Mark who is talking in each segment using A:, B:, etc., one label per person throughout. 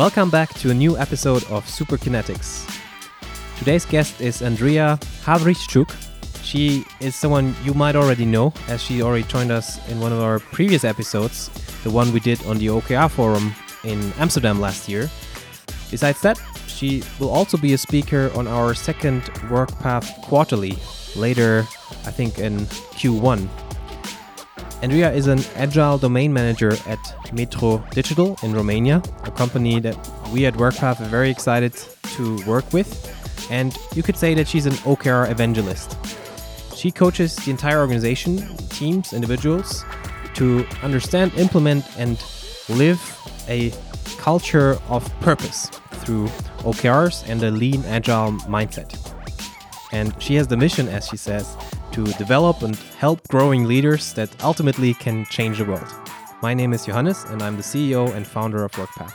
A: Welcome back to a new episode of Superkinetics. Today's guest is Andrea Havrichuk. She is someone you might already know, as she already joined us in one of our previous episodes, the one we did on the OKR forum in Amsterdam last year. Besides that, she will also be a speaker on our second WorkPath quarterly later, I think in Q1. Andrea is an agile domain manager at Metro Digital in Romania, a company that we at WorkPath are very excited to work with. And you could say that she's an OKR evangelist. She coaches the entire organization, teams, individuals to understand, implement, and live a culture of purpose through OKRs and a lean, agile mindset. And she has the mission, as she says, to develop and help growing leaders that ultimately can change the world. My name is Johannes, and I'm the CEO and founder of WorkPath.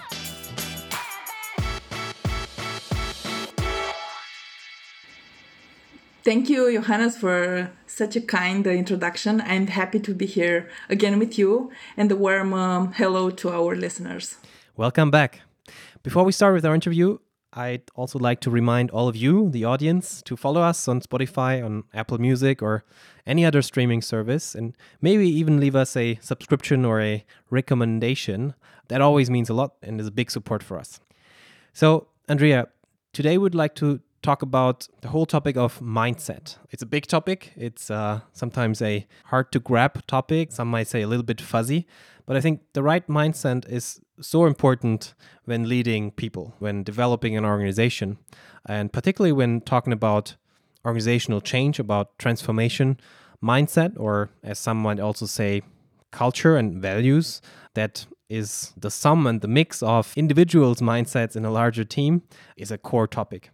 B: Thank you, Johannes, for such a kind introduction. I'm happy to be here again with you, and a warm um, hello to our listeners.
A: Welcome back. Before we start with our interview, I'd also like to remind all of you, the audience, to follow us on Spotify, on Apple Music, or any other streaming service, and maybe even leave us a subscription or a recommendation. That always means a lot and is a big support for us. So, Andrea, today we'd like to talk about the whole topic of mindset. It's a big topic. It's uh, sometimes a hard to grab topic. Some might say a little bit fuzzy, but I think the right mindset is so important when leading people, when developing an organization, and particularly when talking about organizational change, about transformation, mindset, or as some might also say, culture and values that is the sum and the mix of individuals' mindsets in a larger team is a core topic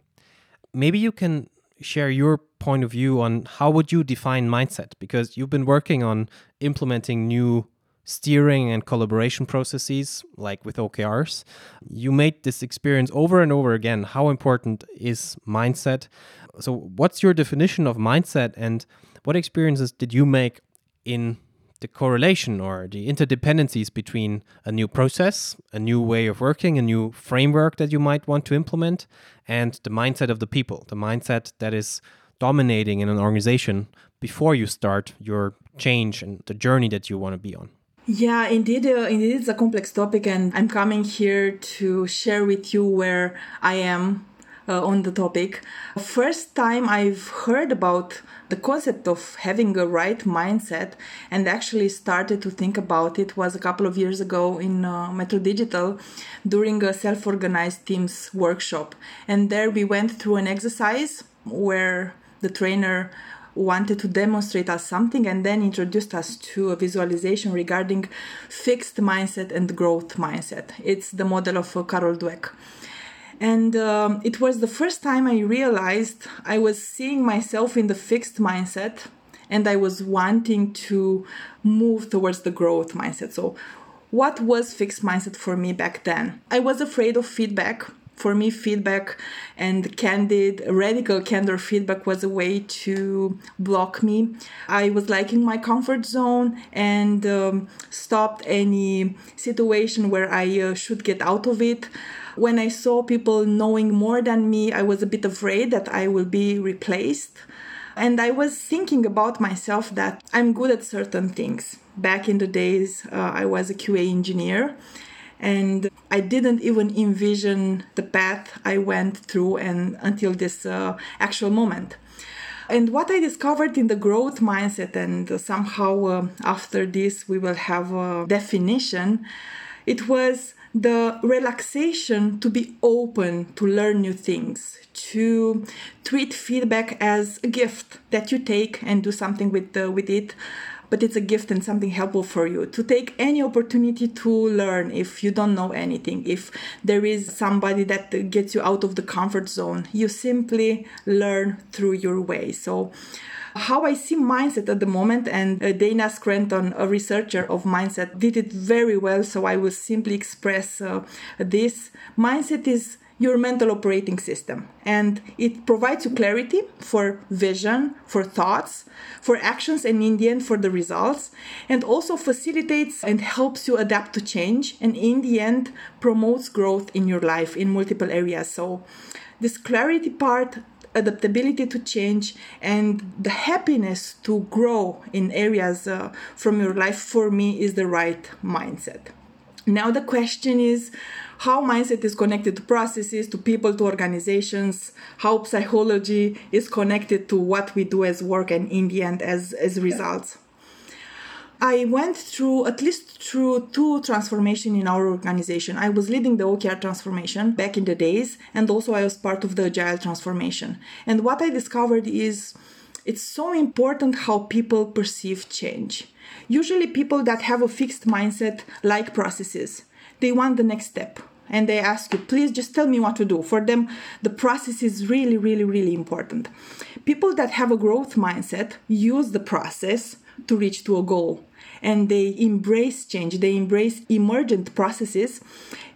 A: maybe you can share your point of view on how would you define mindset because you've been working on implementing new steering and collaboration processes like with OKRs. You made this experience over and over again. How important is mindset? So, what's your definition of mindset and what experiences did you make in the correlation or the interdependencies between a new process, a new way of working, a new framework that you might want to implement, and the mindset of the people, the mindset that is dominating in an organization before you start your change and the journey that you want to be on.
B: Yeah, indeed, uh, indeed, it's a complex topic, and I'm coming here to share with you where I am uh, on the topic. First time I've heard about the concept of having a right mindset and actually started to think about it was a couple of years ago in uh, Metro Digital during a self organized teams workshop. And there we went through an exercise where the trainer wanted to demonstrate us something and then introduced us to a visualization regarding fixed mindset and growth mindset. It's the model of uh, Carol Dweck. And um, it was the first time I realized I was seeing myself in the fixed mindset and I was wanting to move towards the growth mindset. So, what was fixed mindset for me back then? I was afraid of feedback. For me, feedback and candid, radical candor feedback was a way to block me. I was liking my comfort zone and um, stopped any situation where I uh, should get out of it. When I saw people knowing more than me, I was a bit afraid that I will be replaced. And I was thinking about myself that I'm good at certain things. Back in the days, uh, I was a QA engineer and I didn't even envision the path I went through and until this uh, actual moment. And what I discovered in the growth mindset, and somehow uh, after this we will have a definition, it was the relaxation to be open to learn new things, to treat feedback as a gift that you take and do something with the, with it. But it's a gift and something helpful for you to take any opportunity to learn if you don't know anything. If there is somebody that gets you out of the comfort zone, you simply learn through your way. So, how I see mindset at the moment, and uh, Dana Scranton, a researcher of mindset, did it very well. So I will simply express uh, this mindset is your mental operating system. And it provides you clarity for vision for thoughts for actions and in the end for the results and also facilitates and helps you adapt to change and in the end promotes growth in your life in multiple areas. So this clarity part adaptability to change and the happiness to grow in areas uh, from your life for me is the right mindset. Now the question is how mindset is connected to processes, to people, to organizations, how psychology is connected to what we do as work and in the end as, as results. I went through at least through two transformation in our organization. I was leading the OKR transformation back in the days, and also I was part of the agile transformation. And what I discovered is it's so important how people perceive change. Usually, people that have a fixed mindset like processes, they want the next step and they ask you, please just tell me what to do. For them, the process is really, really, really important. People that have a growth mindset use the process to reach to a goal and they embrace change they embrace emergent processes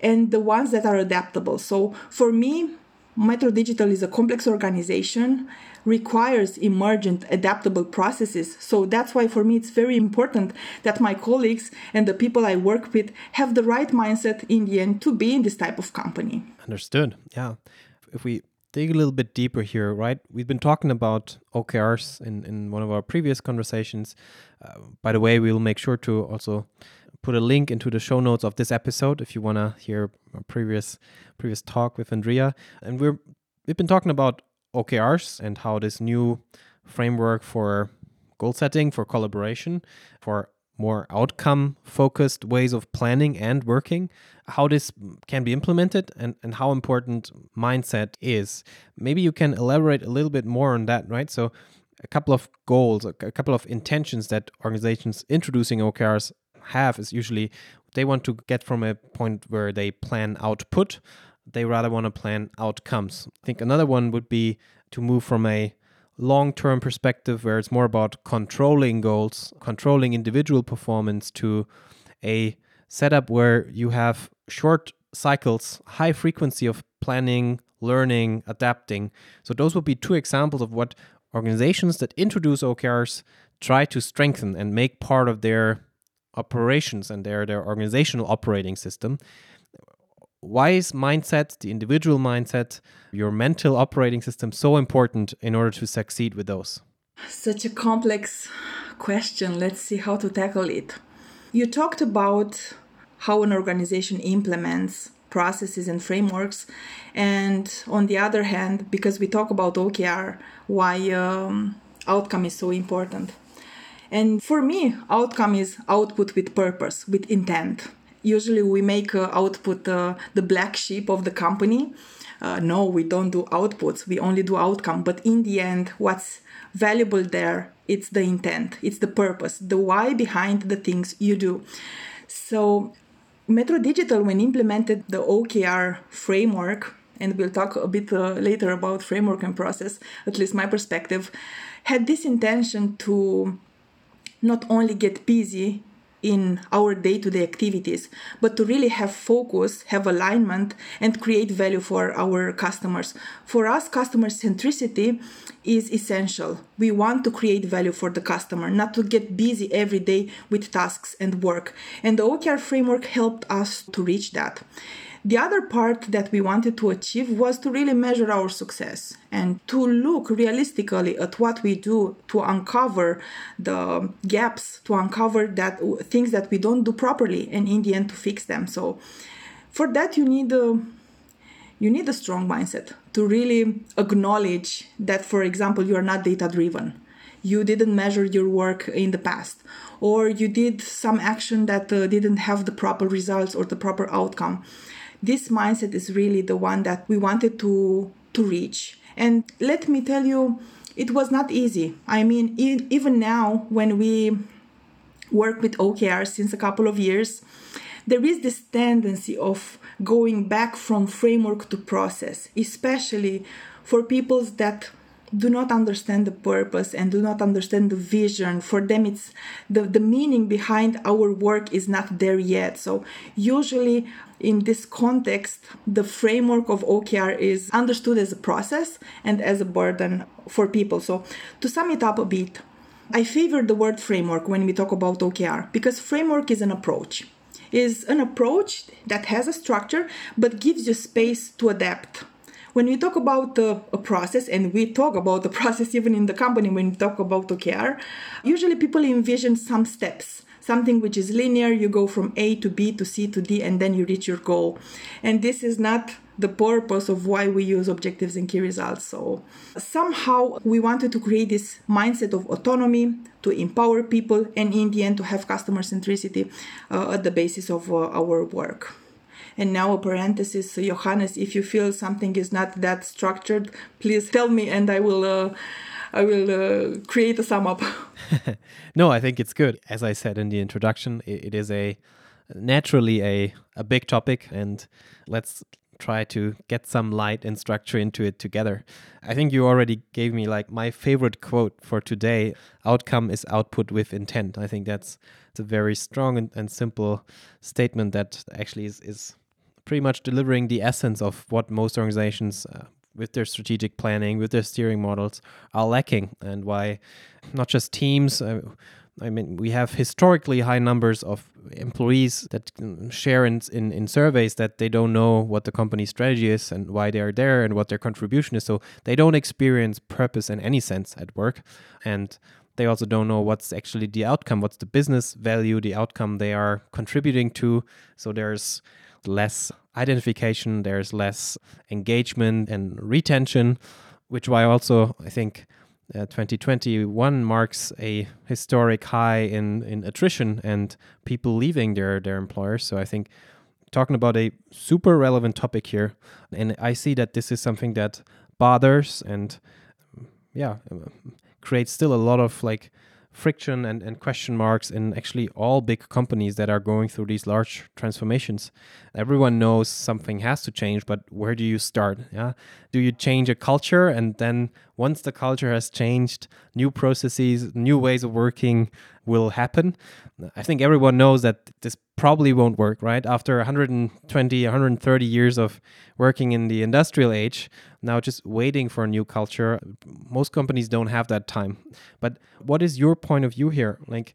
B: and the ones that are adaptable so for me metro digital is a complex organization requires emergent adaptable processes. So that's why for me it's very important that my colleagues and the people i work with have the right mindset in the end to be in this type of company.
A: Understood. Yeah. If we dig a little bit deeper here right we've been talking about okrs in, in one of our previous conversations. Uh, by the way we'll make sure to also put a link into the show notes of this episode if you want to hear a previous previous talk with andrea. And we're we've been talking about OKRs and how this new framework for goal setting, for collaboration, for more outcome focused ways of planning and working, how this can be implemented and, and how important mindset is. Maybe you can elaborate a little bit more on that, right? So, a couple of goals, a couple of intentions that organizations introducing OKRs have is usually they want to get from a point where they plan output they rather want to plan outcomes. I think another one would be to move from a long term perspective where it's more about controlling goals, controlling individual performance, to a setup where you have short cycles, high frequency of planning, learning, adapting. So, those would be two examples of what organizations that introduce OKRs try to strengthen and make part of their operations and their, their organizational operating system why is mindset, the individual mindset, your mental operating system so important in order to succeed with those?
B: Such a complex question. Let's see how to tackle it. You talked about how an organization implements processes and frameworks, and on the other hand, because we talk about OKR, why um, outcome is so important. And for me, outcome is output with purpose, with intent usually we make uh, output uh, the black sheep of the company. Uh, no, we don't do outputs. We only do outcome. But in the end, what's valuable there? It's the intent. It's the purpose. The why behind the things you do. So, Metro Digital, when implemented the OKR framework, and we'll talk a bit uh, later about framework and process, at least my perspective, had this intention to not only get busy in our day to day activities, but to really have focus, have alignment, and create value for our customers. For us, customer centricity is essential. We want to create value for the customer, not to get busy every day with tasks and work. And the OKR framework helped us to reach that. The other part that we wanted to achieve was to really measure our success and to look realistically at what we do to uncover the gaps, to uncover that things that we don't do properly and in the end to fix them. So for that you need a you need a strong mindset to really acknowledge that for example you are not data driven you didn't measure your work in the past or you did some action that uh, didn't have the proper results or the proper outcome this mindset is really the one that we wanted to to reach. And let me tell you it was not easy. I mean even now when we work with okr since a couple of years there is this tendency of going back from framework to process especially for people that do not understand the purpose and do not understand the vision. For them, it's the, the meaning behind our work is not there yet. So, usually in this context, the framework of OKR is understood as a process and as a burden for people. So, to sum it up a bit, I favor the word framework when we talk about OKR because framework is an approach. Is an approach that has a structure but gives you space to adapt when we talk about uh, a process, and we talk about the process even in the company when we talk about OKR, usually people envision some steps something which is linear. You go from a to b to c to d and then you reach your goal. And this is not the purpose of why we use objectives and key results. So somehow we wanted to create this mindset of autonomy to empower people and in the end to have customer centricity uh, at the basis of uh, our work and now a parenthesis, Johannes, if you feel something is not that structured, please tell me and I will. Uh, I will uh, create a sum up.
A: no, I think it's good. As I said in the introduction, it, it is a naturally a, a big topic, and let's try to get some light and structure into it together. I think you already gave me like my favorite quote for today outcome is output with intent. I think that's a very strong and, and simple statement that actually is, is pretty much delivering the essence of what most organizations uh, with their strategic planning, with their steering models, are lacking, and why not just teams. Uh, I mean, we have historically high numbers of employees that share in, in, in surveys that they don't know what the company's strategy is and why they are there and what their contribution is. So they don't experience purpose in any sense at work. And they also don't know what's actually the outcome, what's the business value, the outcome they are contributing to. So there's less identification, there's less engagement and retention, which why also I think uh, 2021 marks a historic high in, in attrition and people leaving their, their employers. So I think talking about a super relevant topic here, and I see that this is something that bothers and yeah creates still a lot of like friction and, and question marks in actually all big companies that are going through these large transformations. Everyone knows something has to change, but where do you start? Yeah. Do you change a culture and then once the culture has changed, new processes, new ways of working will happen? I think everyone knows that this probably won't work, right? After 120, 130 years of working in the industrial age, now just waiting for a new culture, most companies don't have that time. But what is your point of view here? Like,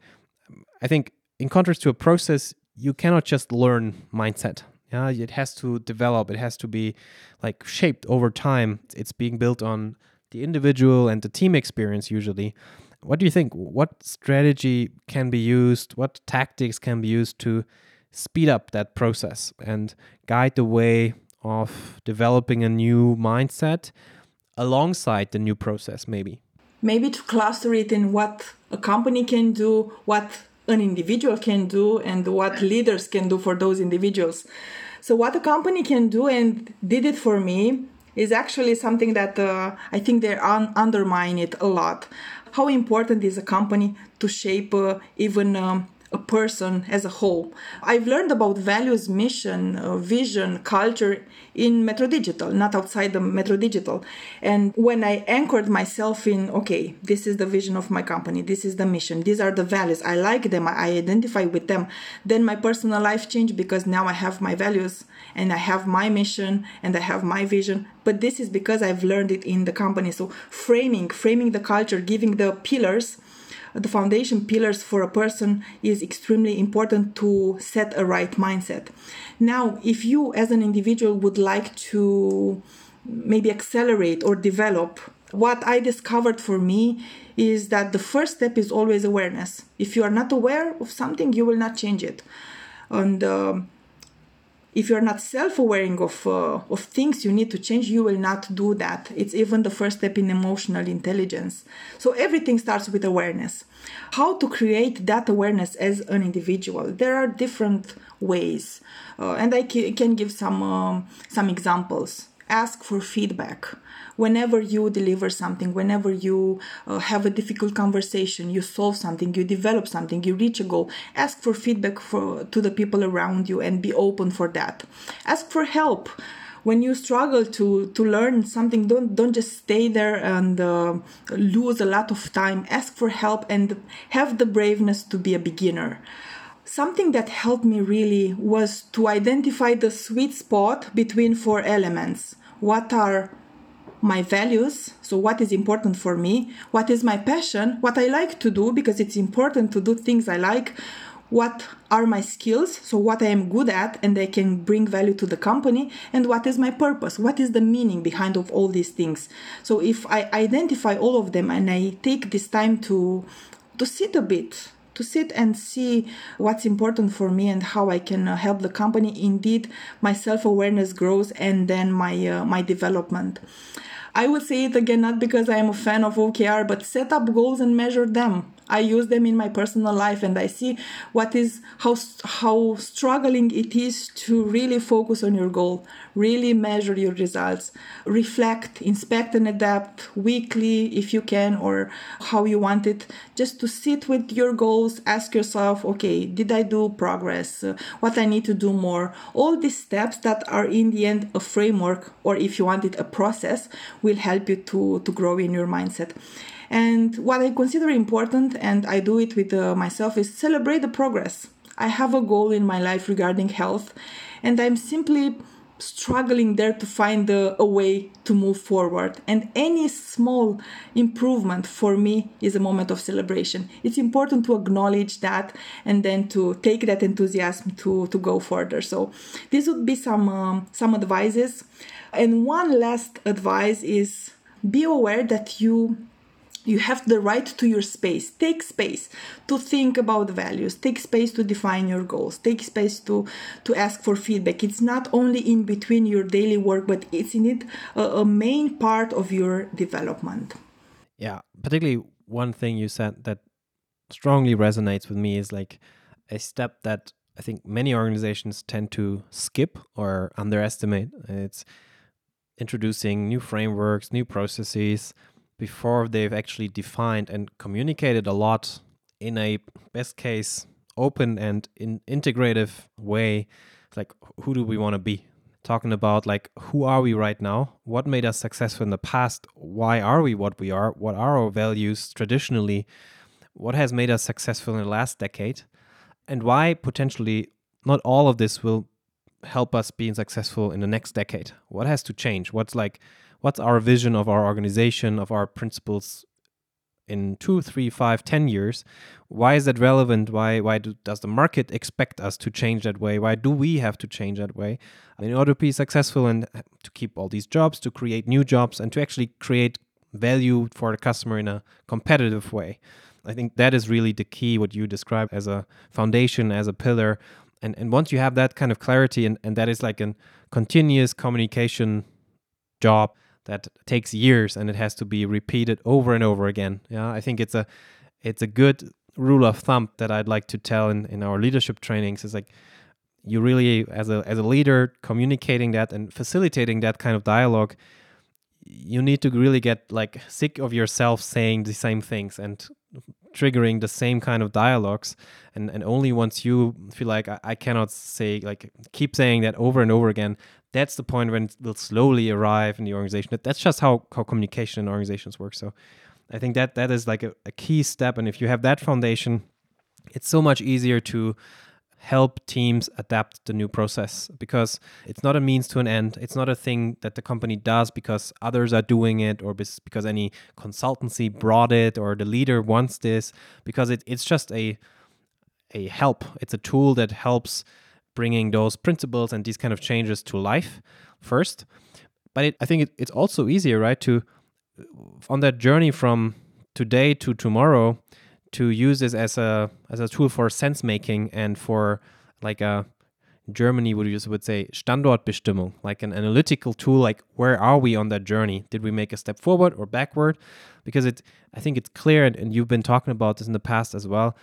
A: I think in contrast to a process, you cannot just learn mindset. Yeah, it has to develop. It has to be like shaped over time. It's being built on the individual and the team experience usually. What do you think? What strategy can be used? What tactics can be used to speed up that process and guide the way of developing a new mindset alongside the new process, maybe?
B: Maybe to cluster it in what a company can do, what an individual can do, and what leaders can do for those individuals. So, what a company can do and did it for me is actually something that uh, I think they un- undermine it a lot. How important is a company to shape uh, even um, a person as a whole. I've learned about values, mission, uh, vision, culture in Metro Digital, not outside the Metro Digital. And when I anchored myself in, okay, this is the vision of my company, this is the mission, these are the values, I like them, I identify with them, then my personal life changed because now I have my values and I have my mission and I have my vision. But this is because I've learned it in the company. So framing, framing the culture, giving the pillars the foundation pillars for a person is extremely important to set a right mindset. Now, if you as an individual would like to maybe accelerate or develop, what I discovered for me is that the first step is always awareness. If you are not aware of something, you will not change it. And um, if you're not self-aware of uh, of things you need to change you will not do that. It's even the first step in emotional intelligence. So everything starts with awareness. How to create that awareness as an individual. There are different ways. Uh, and i can give some um, some examples. Ask for feedback whenever you deliver something, whenever you uh, have a difficult conversation, you solve something, you develop something, you reach a goal, ask for feedback for, to the people around you and be open for that. Ask for help. When you struggle to to learn something don't don't just stay there and uh, lose a lot of time. Ask for help and have the braveness to be a beginner. Something that helped me really was to identify the sweet spot between four elements. What are my values so what is important for me what is my passion what i like to do because it's important to do things i like what are my skills so what i am good at and i can bring value to the company and what is my purpose what is the meaning behind of all these things so if i identify all of them and i take this time to to sit a bit to sit and see what's important for me and how I can uh, help the company. Indeed, my self awareness grows and then my uh, my development. I would say it again, not because I am a fan of OKR, but set up goals and measure them. I use them in my personal life and I see what is how how struggling it is to really focus on your goal, really measure your results, reflect, inspect and adapt weekly if you can or how you want it. Just to sit with your goals, ask yourself, okay, did I do progress? What I need to do more? All these steps that are in the end a framework or if you want it a process will help you to to grow in your mindset. And what I consider important, and I do it with uh, myself, is celebrate the progress. I have a goal in my life regarding health, and I'm simply struggling there to find a, a, way to move forward. And any small improvement for me is a moment of celebration. It's important to acknowledge that and then to take that enthusiasm to, to go further. So this would be some um, some advices. And one last advice is be aware that you you have the right to your space. Take space to think about the values. Take space to define your goals. Take space to to ask for feedback. It's not only in between your daily work but it's in it a, a main part of your development.
A: Yeah particularly one thing you said that strongly resonates with me is like a step that i think many organizations tend to skip or underestimate. It's introducing new frameworks new processes before they've actually defined and communicated a lot in a best case open and in integrative way like who do we want to be? Talking about like who are we right now? What made us successful in the past? Why are we what we are? What are our values traditionally? What has made us successful in the last decade? And why potentially not all of this will help us being successful in the next decade? What has to change? What's like what's our vision of our organization, of our principles in two, three, five, ten years? Why is that relevant? Why why do, does the market expect us to change that way? Why do we have to change that way in order to be successful and to keep all these jobs, to create new jobs, and to actually create value for the customer in a competitive way? I think that is really the key, what you describe as a foundation, as a pillar. And, and once you have that kind of clarity, and, and that is like a continuous communication job, that takes years and it has to be repeated over and over again. Yeah, I think it's a it's a good rule of thumb that I'd like to tell in, in our leadership trainings is like you really as a as a leader communicating that and facilitating that kind of dialogue you need to really get like sick of yourself saying the same things and triggering the same kind of dialogues and and only once you feel like I, I cannot say like keep saying that over and over again that's the point when it will slowly arrive in the organization. That's just how, how communication in organizations work. So I think that that is like a, a key step. And if you have that foundation, it's so much easier to help teams adapt the new process because it's not a means to an end. It's not a thing that the company does because others are doing it or because any consultancy brought it or the leader wants this because it, it's just a a help. It's a tool that helps bringing those principles and these kind of changes to life first. But it, I think it, it's also easier, right, to on that journey from today to tomorrow to use this as a as a tool for sense making and for like a Germany would use would say Standortbestimmung, like an analytical tool, like where are we on that journey? Did we make a step forward or backward? Because it, I think it's clear, and you've been talking about this in the past as well.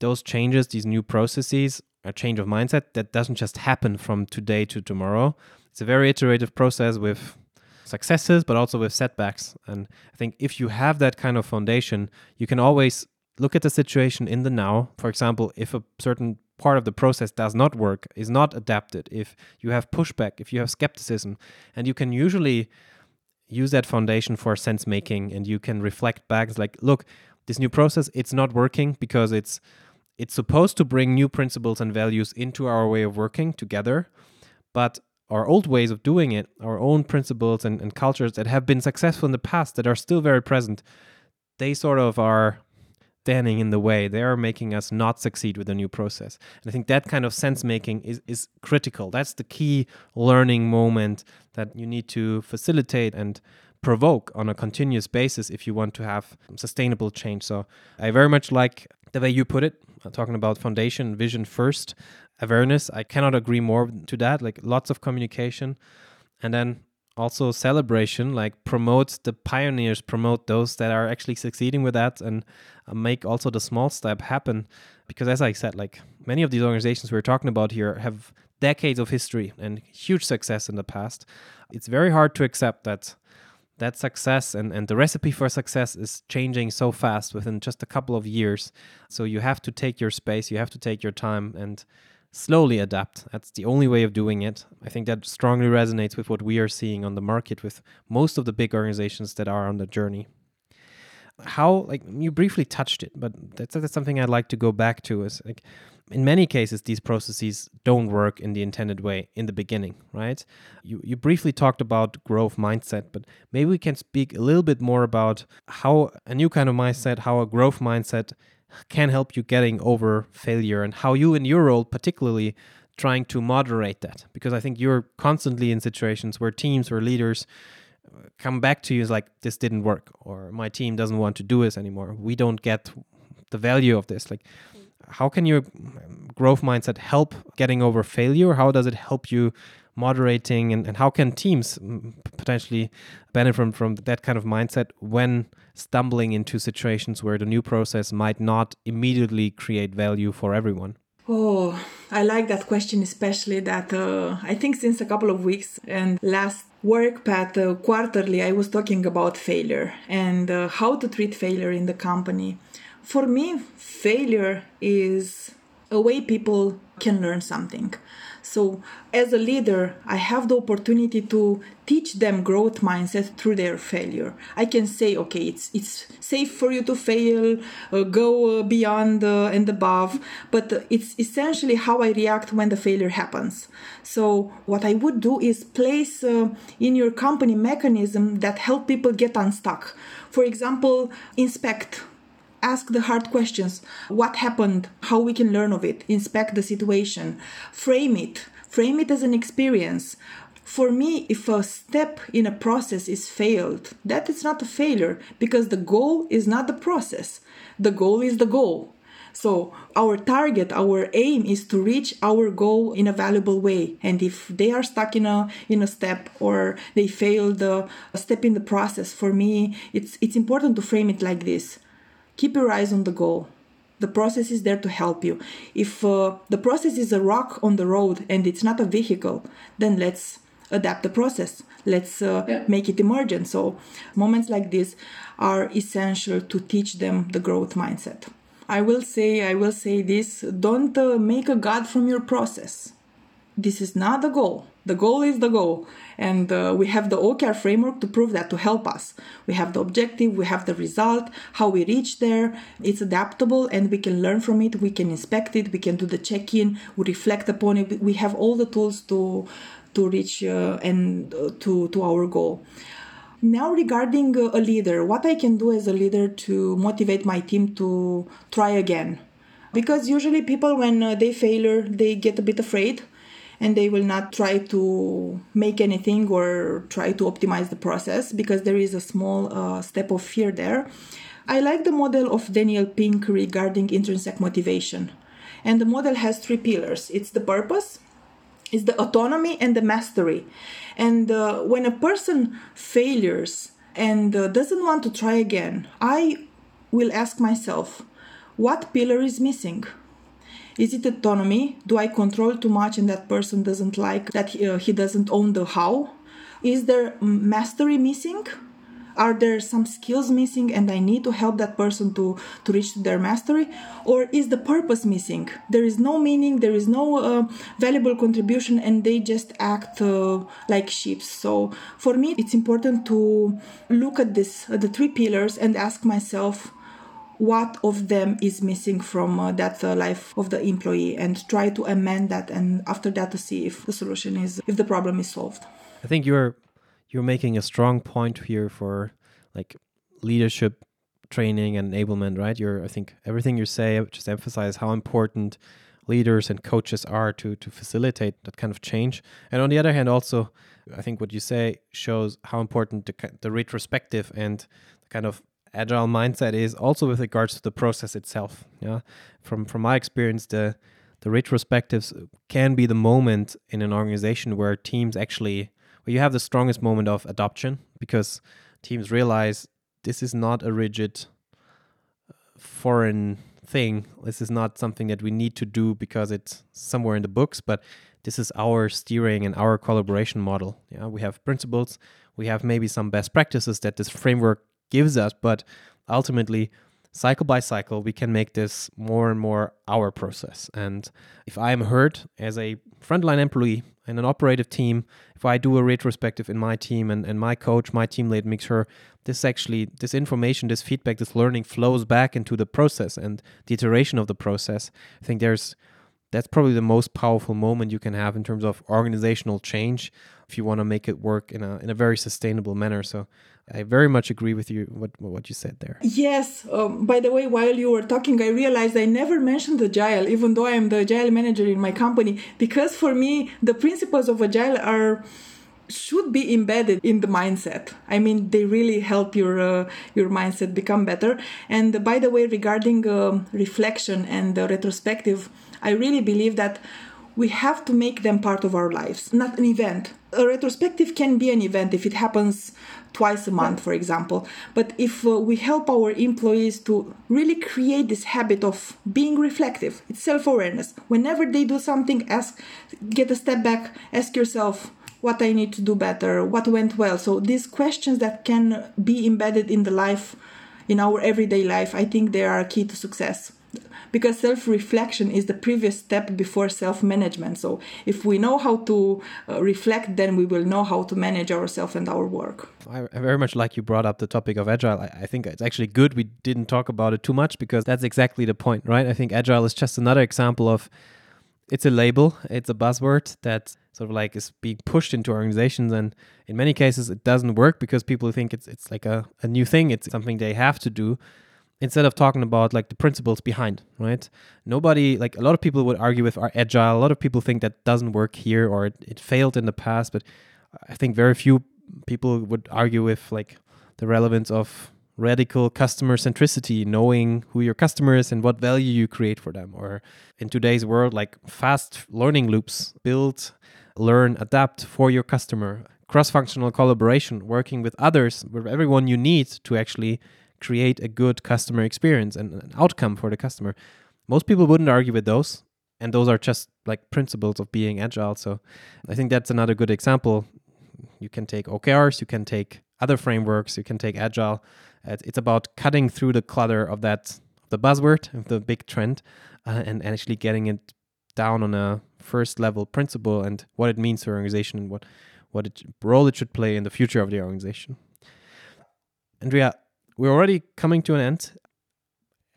A: Those changes, these new processes, a change of mindset that doesn't just happen from today to tomorrow. It's a very iterative process with successes, but also with setbacks. And I think if you have that kind of foundation, you can always look at the situation in the now. For example, if a certain part of the process does not work, is not adapted, if you have pushback, if you have skepticism, and you can usually use that foundation for sense making and you can reflect back it's like look this new process it's not working because it's it's supposed to bring new principles and values into our way of working together but our old ways of doing it our own principles and, and cultures that have been successful in the past that are still very present they sort of are standing in the way. They are making us not succeed with the new process. And I think that kind of sense making is, is critical. That's the key learning moment that you need to facilitate and provoke on a continuous basis if you want to have sustainable change. So I very much like the way you put it, talking about foundation, vision first, awareness. I cannot agree more to that. Like lots of communication. And then also celebration like promote the pioneers promote those that are actually succeeding with that and uh, make also the small step happen because as i said like many of these organizations we're talking about here have decades of history and huge success in the past it's very hard to accept that that success and, and the recipe for success is changing so fast within just a couple of years so you have to take your space you have to take your time and slowly adapt. That's the only way of doing it. I think that strongly resonates with what we are seeing on the market with most of the big organizations that are on the journey. How, like, you briefly touched it, but that's, that's something I'd like to go back to is like, in many cases, these processes don't work in the intended way in the beginning, right? You, you briefly talked about growth mindset, but maybe we can speak a little bit more about how a new kind of mindset, how a growth mindset can help you getting over failure and how you in your role particularly trying to moderate that because i think you're constantly in situations where teams or leaders come back to you is like this didn't work or my team doesn't want to do this anymore. We don't get the value of this. Like how can your growth mindset help getting over failure? How does it help you moderating and, and how can teams mm, potentially benefit from, from that kind of mindset when stumbling into situations where the new process might not immediately create value for everyone?
B: Oh, I like that question, especially that uh, I think since a couple of weeks and last WorkPath uh, quarterly, I was talking about failure and uh, how to treat failure in the company. For me, failure is a way people can learn something. So, as a leader, I have the opportunity to teach them growth mindset through their failure. I can say, okay, it's it's safe for you to fail, uh, go uh, beyond uh, and above, but it's essentially how I react when the failure happens. So, what I would do is place uh, in your company mechanism that help people get unstuck. For example, inspect ask the hard questions. What happened? How we can learn of it? Inspect the situation. Frame it. Frame it as an experience. For me if a step in a process is failed that is not a failure because the goal is not the process. The goal is the goal. So our target our aim is to reach our goal in a valuable way. And if they are stuck in a in a step or they failed uh, a step in the process for me it's it's important to frame it like this keep your eyes on the goal. The process is there to help you. If uh, the process is a rock on the road and it's not a vehicle then let's adapt the process. Let's uh, yeah. make it emergent. So moments like this are essential to teach them the growth mindset. I will say i will say this don't uh, make a god from your process. This is not the goal the goal is the goal. And uh, we have the OKR framework to prove that, to help us. We have the objective, we have the result, how we reach there. It's adaptable and we can learn from it. We can inspect it, we can do the check in, we reflect upon it. We have all the tools to, to reach uh, and uh, to, to our goal. Now, regarding uh, a leader, what I can do as a leader to motivate my team to try again. Because usually people, when uh, they fail, they get a bit afraid and they will not try to make anything or try to optimize the process because there is a small uh, step of fear there. I like the model of Daniel Pink regarding intrinsic motivation. And the model has three pillars it's the purpose, it's the autonomy, and the mastery. And uh, when a person fails and uh, doesn't want to try again, I will ask myself, what pillar is missing? Is it autonomy? Do I control too much and that person doesn't like that he, uh, he doesn't own the how? Is there mastery missing? are there some skills missing and i need to help that person to to reach their mastery or is the purpose missing there is no meaning there is no uh, valuable contribution and they just act uh, like sheep so for me it's important to look at this uh, the three pillars and ask myself what of them is missing from uh, that uh, life of the employee and try to amend that and after that to see if the solution is if the problem is solved
A: i think you're you're making a strong point here for like leadership training and enablement, right? You're I think everything you say just emphasize how important leaders and coaches are to to facilitate that kind of change. And on the other hand, also I think what you say shows how important the the retrospective and the kind of agile mindset is also with regards to the process itself. Yeah, from from my experience, the the retrospectives can be the moment in an organization where teams actually where you have the strongest moment of adoption because teams realize this is not a rigid uh, foreign thing. This is not something that we need to do because it's somewhere in the books, but this is our steering and our collaboration model. Yeah, we have principles, we have maybe some best practices that this framework gives us, but ultimately cycle by cycle, we can make this more and more our process. And if I'm hurt as a frontline employee in an operative team, if I do a retrospective in my team and, and my coach, my team lead makes sure this actually, this information, this feedback, this learning flows back into the process and the iteration of the process, I think there's that's probably the most powerful moment you can have in terms of organizational change if you want to make it work in a in a very sustainable manner so I very much agree with you what what you said there.
B: Yes. Um, by the way, while you were talking, I realized I never mentioned agile, even though I am the agile manager in my company, because for me the principles of agile are should be embedded in the mindset. I mean, they really help your uh, your mindset become better. And by the way, regarding um, reflection and the retrospective, I really believe that we have to make them part of our lives, not an event. A retrospective can be an event if it happens twice a month, for example. But if uh, we help our employees to really create this habit of being reflective, it's self awareness. Whenever they do something, ask, get a step back, ask yourself, what I need to do better, what went well. So these questions that can be embedded in the life, in our everyday life, I think they are key to success because self reflection is the previous step before self management. So, if we know how to uh, reflect, then we will know how to manage ourselves and our work.
A: I very much like you brought up the topic of agile. I, I think it's actually good we didn't talk about it too much because that's exactly the point, right? I think agile is just another example of it's a label, it's a buzzword that sort of like is being pushed into organizations and in many cases it doesn't work because people think it's it's like a, a new thing, it's something they have to do instead of talking about like the principles behind, right? Nobody, like a lot of people would argue with our agile. A lot of people think that doesn't work here or it, it failed in the past, but I think very few people would argue with like the relevance of radical customer centricity, knowing who your customer is and what value you create for them. Or in today's world, like fast learning loops, build, learn, adapt for your customer, cross functional collaboration, working with others, with everyone you need to actually create a good customer experience and an outcome for the customer. Most people wouldn't argue with those. And those are just like principles of being agile. So I think that's another good example. You can take OKRs, you can take other frameworks, you can take agile. It's about cutting through the clutter of that, the buzzword, of the big trend, uh, and, actually getting it down on a first level principle and what it means to organization and what what it, role it should play in the future of the organization. Andrea, we're already coming to an end.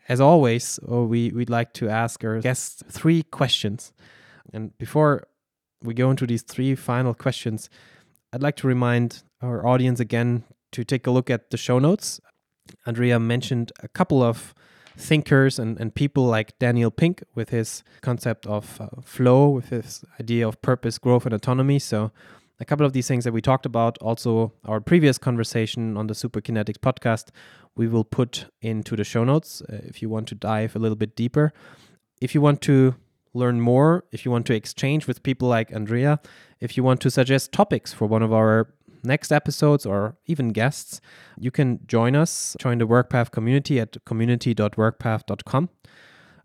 A: As always, uh, we, we'd like to ask our guests three questions. And before we go into these three final questions, I'd like to remind our audience again to take a look at the show notes. Andrea mentioned a couple of thinkers and, and people like Daniel Pink with his concept of uh, flow, with his idea of purpose, growth, and autonomy. So a couple of these things that we talked about, also our previous conversation on the Superkinetics podcast, we will put into the show notes uh, if you want to dive a little bit deeper. If you want to learn more, if you want to exchange with people like Andrea, if you want to suggest topics for one of our next episodes or even guests, you can join us, join the WorkPath community at community.workpath.com.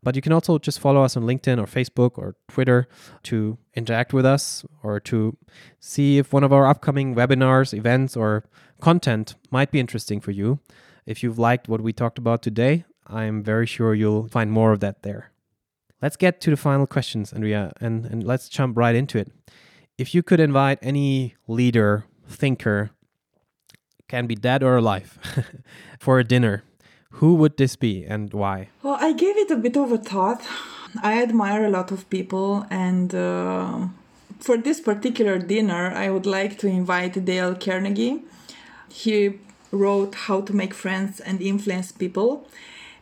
A: But you can also just follow us on LinkedIn or Facebook or Twitter to interact with us or to see if one of our upcoming webinars, events, or content might be interesting for you. If you've liked what we talked about today, I'm very sure you'll find more of that there. Let's get to the final questions, Andrea, and, and let's jump right into it. If you could invite any leader, thinker, can be dead or alive, for a dinner, who would this be and why?
B: Well, I gave it a bit of a thought. I admire a lot of people, and uh, for this particular dinner, I would like to invite Dale Carnegie. He wrote How to Make Friends and Influence People.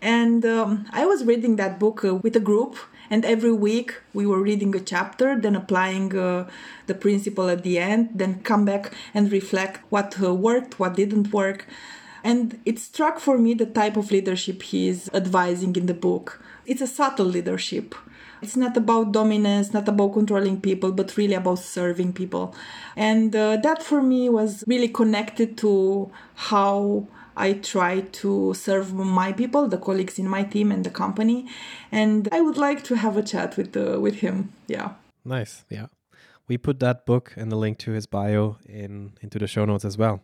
B: And um, I was reading that book uh, with a group, and every week we were reading a chapter, then applying uh, the principle at the end, then come back and reflect what uh, worked, what didn't work. And it struck for me the type of leadership he is advising in the book. It's a subtle leadership. It's not about dominance, not about controlling people, but really about serving people. And uh, that for me was really connected to how I try to serve my people, the colleagues in my team and the company. And I would like to have a chat with uh, with him. Yeah.
A: Nice. Yeah. We put that book and the link to his bio in into the show notes as well.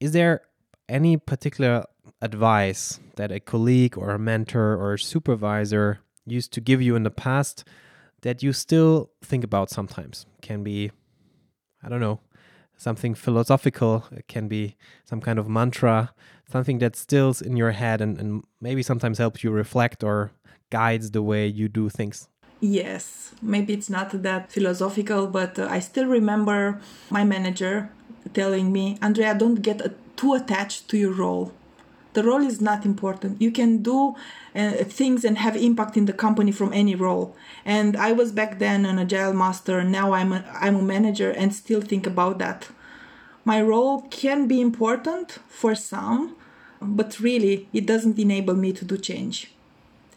A: Is there any particular advice that a colleague or a mentor or a supervisor used to give you in the past that you still think about sometimes? Can be, I don't know, something philosophical, it can be some kind of mantra, something that stills in your head and, and maybe sometimes helps you reflect or guides the way you do things.
B: Yes, maybe it's not that philosophical, but uh, I still remember my manager telling me, Andrea, don't get a too attached to your role. The role is not important. You can do uh, things and have impact in the company from any role. And I was back then an agile master. Now I'm a, I'm a manager and still think about that. My role can be important for some, but really it doesn't enable me to do change.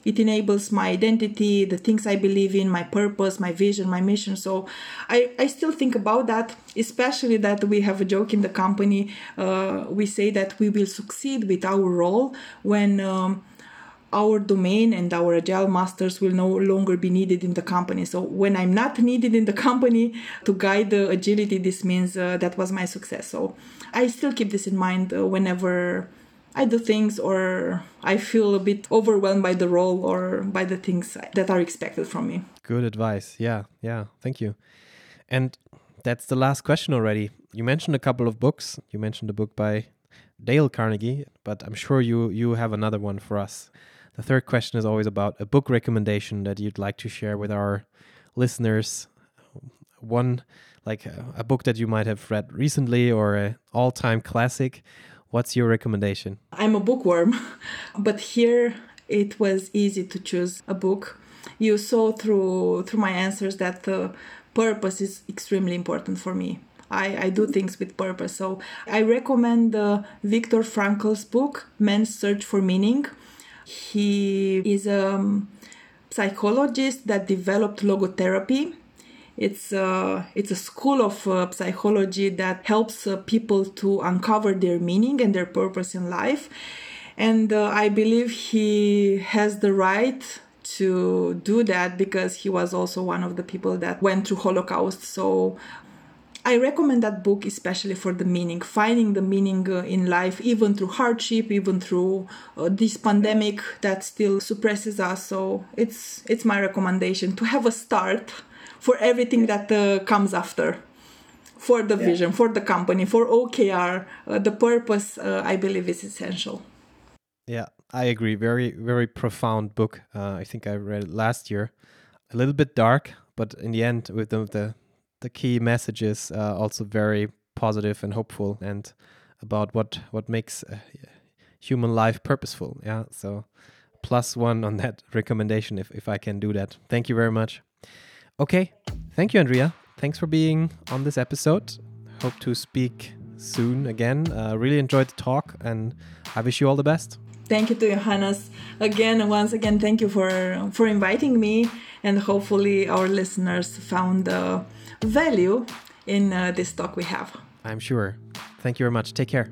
B: It enables my identity, the things I believe in, my purpose, my vision, my mission. So I, I still think about that, especially that we have a joke in the company. Uh, we say that we will succeed with our role when. Um, our domain and our agile masters will no longer be needed in the company. So when I'm not needed in the company to guide the agility, this means uh, that was my success. So I still keep this in mind uh, whenever I do things or I feel a bit overwhelmed by the role or by the things that are expected from me.
A: Good advice. Yeah, yeah. Thank you. And that's the last question already. You mentioned a couple of books. You mentioned a book by Dale Carnegie, but I'm sure you you have another one for us. The third question is always about a book recommendation that you'd like to share with our listeners. One like a, a book that you might have read recently or an all-time classic What's your recommendation?
B: I'm a bookworm, but here it was easy to choose a book. You saw through through my answers that the purpose is extremely important for me. I, I do things with purpose. So I recommend uh, Viktor Frankl's book, Man's Search for Meaning. He is a psychologist that developed logotherapy it's uh, it's a school of uh, psychology that helps uh, people to uncover their meaning and their purpose in life. And uh, I believe he has the right to do that because he was also one of the people that went through Holocaust. So I recommend that book especially for the meaning, finding the meaning uh, in life, even through hardship, even through uh, this pandemic that still suppresses us. So it's it's my recommendation to have a start for everything that uh, comes after. For the yeah. vision for the company for okr uh, the purpose uh, i believe is essential.
A: Yeah i agree. Very very profound book. Uh, i think i read it last year. A little bit dark but in the end with the the, the key messages uh, also very positive and hopeful and about what what makes uh, human life purposeful. Yeah so plus one on that recommendation if, if i can do that. Thank you very much Okay. Thank you, Andrea. Thanks for being on this episode. Hope to speak soon again. Uh, really enjoyed the talk and I wish you all the best.
B: Thank you to Johannes again. Once again, thank you for for inviting me, and hopefully our listeners found uh, value in uh, this talk we have.
A: I'm sure. Thank you very much. Take care.